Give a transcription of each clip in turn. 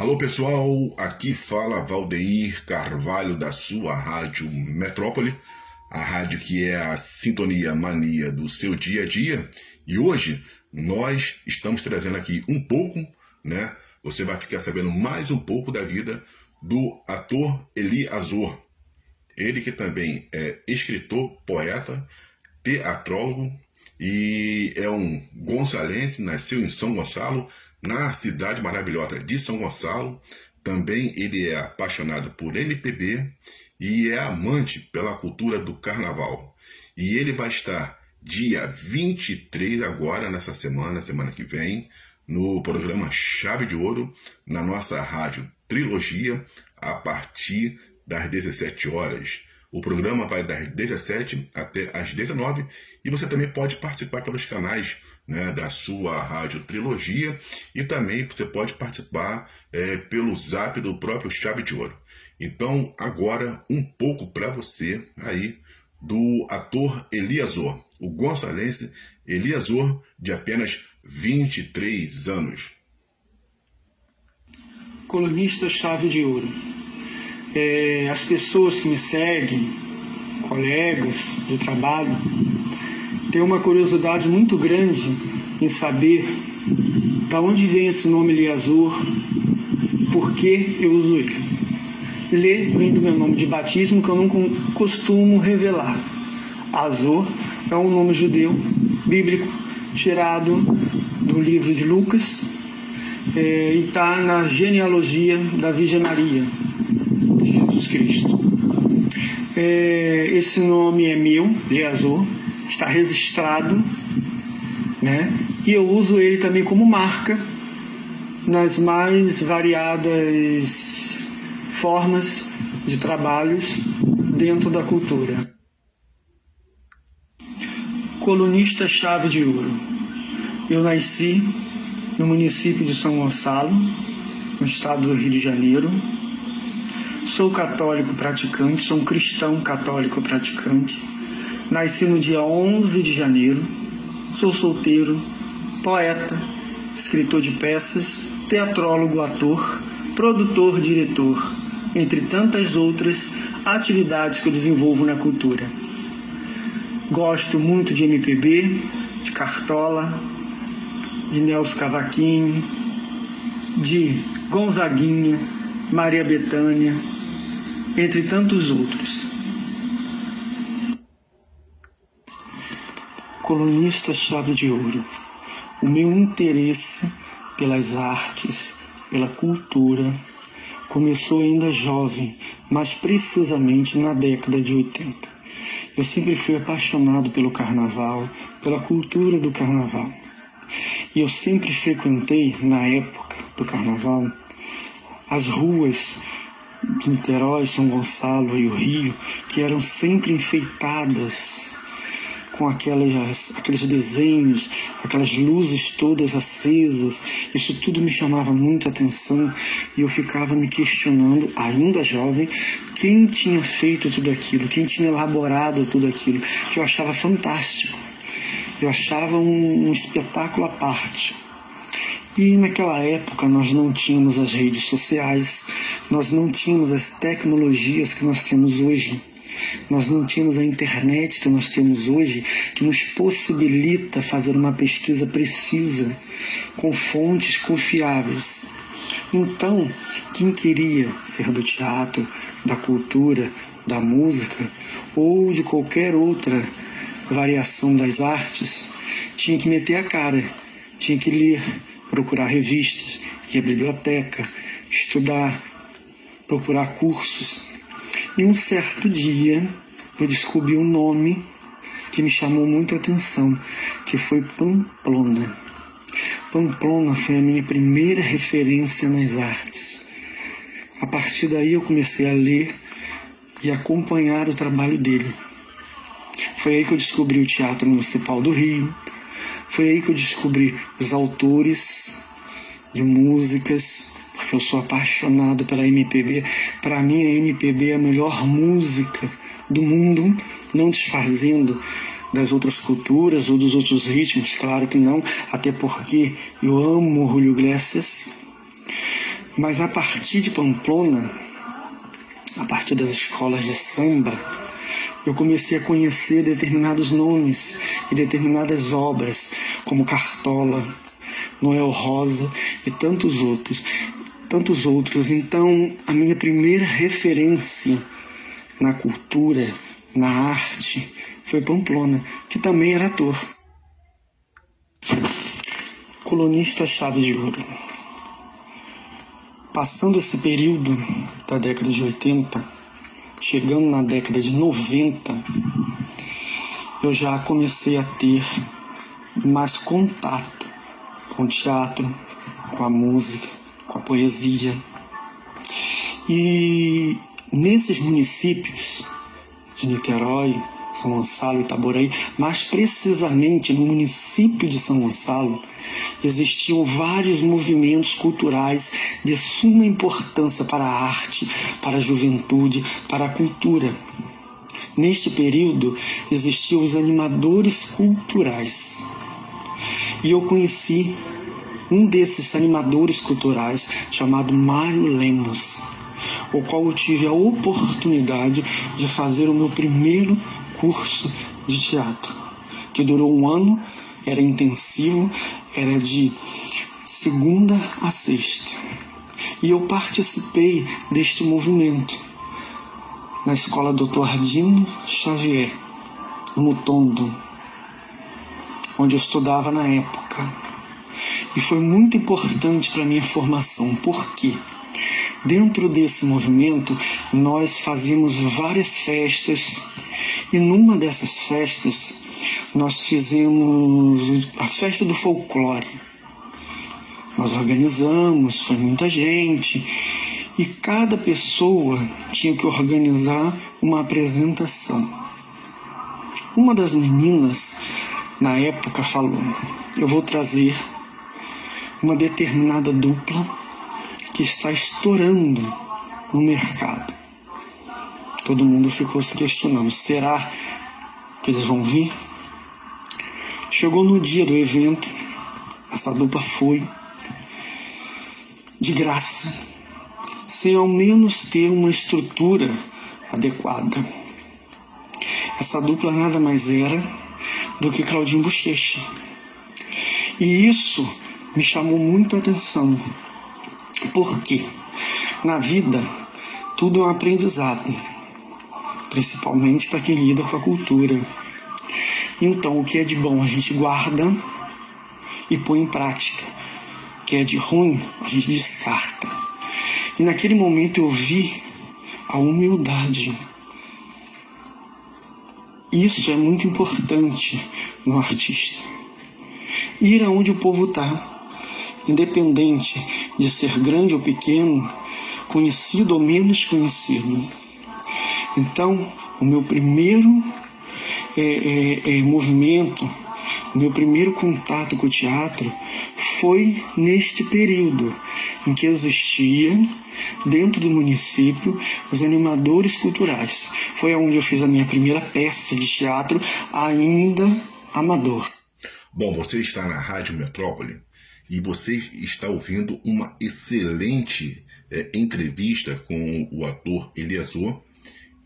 Alô pessoal, aqui fala Valdeir Carvalho da sua rádio Metrópole, a rádio que é a sintonia mania do seu dia a dia. E hoje nós estamos trazendo aqui um pouco, né? Você vai ficar sabendo mais um pouco da vida do ator Eli Azor. Ele que também é escritor, poeta, teatrólogo e é um gonçalense, nasceu em São Gonçalo, na cidade maravilhosa de São Gonçalo. Também ele é apaixonado por MPB e é amante pela cultura do carnaval. E ele vai estar dia 23 agora, nessa semana, semana que vem, no programa Chave de Ouro, na nossa rádio Trilogia, a partir das 17 horas. O programa vai das 17 até as 19 e você também pode participar pelos canais né, da sua rádio Trilogia e também você pode participar é, pelo zap do próprio Chave de Ouro. Então, agora um pouco para você aí do ator Eliasor, o gonçalense Eliasor, de apenas 23 anos. Colunista Chave de Ouro. É, as pessoas que me seguem, colegas de trabalho, tenho uma curiosidade muito grande em saber da onde vem esse nome Eliazur, por que eu uso ele. Lê vem do meu nome de batismo que eu não costumo revelar. Azor é um nome judeu bíblico tirado do livro de Lucas é, e está na genealogia da Virgem Maria de Jesus Cristo. É, esse nome é meu, Leazor, está registrado, né? E eu uso ele também como marca nas mais variadas formas de trabalhos dentro da cultura. Colunista Chave de Ouro. Eu nasci no município de São Gonçalo, no estado do Rio de Janeiro. Sou católico praticante, sou um cristão católico praticante Nasci no dia 11 de janeiro. Sou solteiro, poeta, escritor de peças, teatrólogo, ator, produtor, diretor, entre tantas outras atividades que eu desenvolvo na cultura. Gosto muito de MPB, de Cartola, de Nelson Cavaquinho, de Gonzaguinha, Maria Bethânia, entre tantos outros. Colunista chave de ouro. O meu interesse pelas artes, pela cultura, começou ainda jovem, mais precisamente na década de 80. Eu sempre fui apaixonado pelo carnaval, pela cultura do carnaval. E eu sempre frequentei, na época do carnaval, as ruas de Niterói, São Gonçalo e o Rio, que eram sempre enfeitadas com aquelas, aqueles desenhos, aquelas luzes todas acesas, isso tudo me chamava muita atenção e eu ficava me questionando, ainda jovem, quem tinha feito tudo aquilo, quem tinha elaborado tudo aquilo, que eu achava fantástico. Eu achava um, um espetáculo à parte. E naquela época nós não tínhamos as redes sociais, nós não tínhamos as tecnologias que nós temos hoje. Nós não tínhamos a internet que nós temos hoje, que nos possibilita fazer uma pesquisa precisa, com fontes confiáveis. Então, quem queria ser do teatro, da cultura, da música ou de qualquer outra variação das artes, tinha que meter a cara, tinha que ler, procurar revistas, ir à biblioteca, estudar, procurar cursos. E um certo dia eu descobri um nome que me chamou muito a atenção, que foi Pamplona. Pamplona foi a minha primeira referência nas artes. A partir daí eu comecei a ler e acompanhar o trabalho dele. Foi aí que eu descobri o Teatro Municipal do Rio. Foi aí que eu descobri os autores de músicas, eu sou apaixonado pela MPB. Para mim, a MPB é a melhor música do mundo, não desfazendo das outras culturas ou dos outros ritmos, claro que não, até porque eu amo Julio Iglesias. Mas a partir de Pamplona, a partir das escolas de samba, eu comecei a conhecer determinados nomes e determinadas obras, como Cartola, Noel Rosa e tantos outros, tantos outros. Então, a minha primeira referência na cultura, na arte, foi Pamplona, que também era ator. Colunista Chave de Ouro. Passando esse período da década de 80, chegando na década de 90, eu já comecei a ter mais contato com o teatro, com a música, com a poesia. E nesses municípios de Niterói, São Gonçalo e Itaboraí, mais precisamente no município de São Gonçalo, existiam vários movimentos culturais de suma importância para a arte, para a juventude, para a cultura. Neste período existiam os animadores culturais. E eu conheci um desses animadores culturais chamado Mário Lemos, o qual eu tive a oportunidade de fazer o meu primeiro curso de teatro, que durou um ano, era intensivo, era de segunda a sexta. E eu participei deste movimento na escola Dr. Ardino Xavier, no Mutondo, onde eu estudava na época. E foi muito importante para minha formação, porque dentro desse movimento nós fazíamos várias festas e numa dessas festas nós fizemos a festa do folclore. Nós organizamos, foi muita gente, e cada pessoa tinha que organizar uma apresentação. Uma das meninas na época falou: Eu vou trazer uma determinada dupla que está estourando no mercado. Todo mundo ficou se questionando: será que eles vão vir? Chegou no dia do evento, essa dupla foi de graça, sem ao menos ter uma estrutura adequada. Essa dupla nada mais era do que Claudinho Bochecha. E isso me chamou muito a atenção, porque na vida tudo é um aprendizado, principalmente para quem lida com a cultura. Então, o que é de bom a gente guarda e põe em prática. O que é de ruim a gente descarta. E naquele momento eu vi a humildade. Isso é muito importante no artista. Ir aonde o povo está, independente de ser grande ou pequeno, conhecido ou menos conhecido. Então, o meu primeiro é, é, é, movimento, meu primeiro contato com o teatro foi neste período em que existia dentro do município os animadores culturais. Foi onde eu fiz a minha primeira peça de teatro, ainda amador. Bom, você está na Rádio Metrópole e você está ouvindo uma excelente é, entrevista com o ator Eliasor,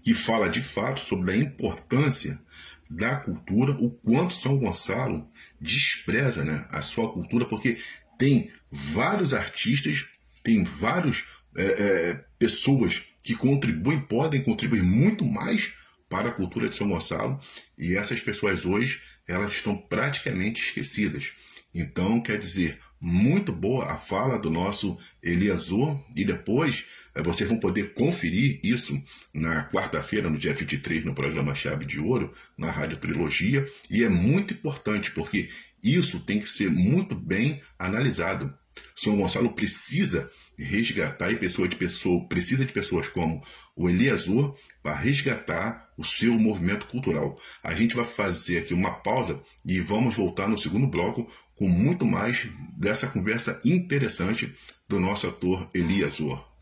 que fala de fato sobre a importância da cultura, o quanto São Gonçalo despreza né, a sua cultura, porque tem vários artistas, tem várias é, é, pessoas que contribuem, podem contribuir muito mais para a cultura de São Gonçalo, e essas pessoas hoje elas estão praticamente esquecidas. Então, quer dizer, muito boa a fala do nosso Eliasor e depois é, vocês vão poder conferir isso na quarta-feira, no dia 23, no programa Chave de Ouro, na Rádio Trilogia, e é muito importante porque isso tem que ser muito bem analisado. São Gonçalo precisa resgatar e pessoa de pessoa precisa de pessoas como o Eliasor para resgatar o seu movimento cultural. A gente vai fazer aqui uma pausa e vamos voltar no segundo bloco com muito mais dessa conversa interessante do nosso ator Eliasor.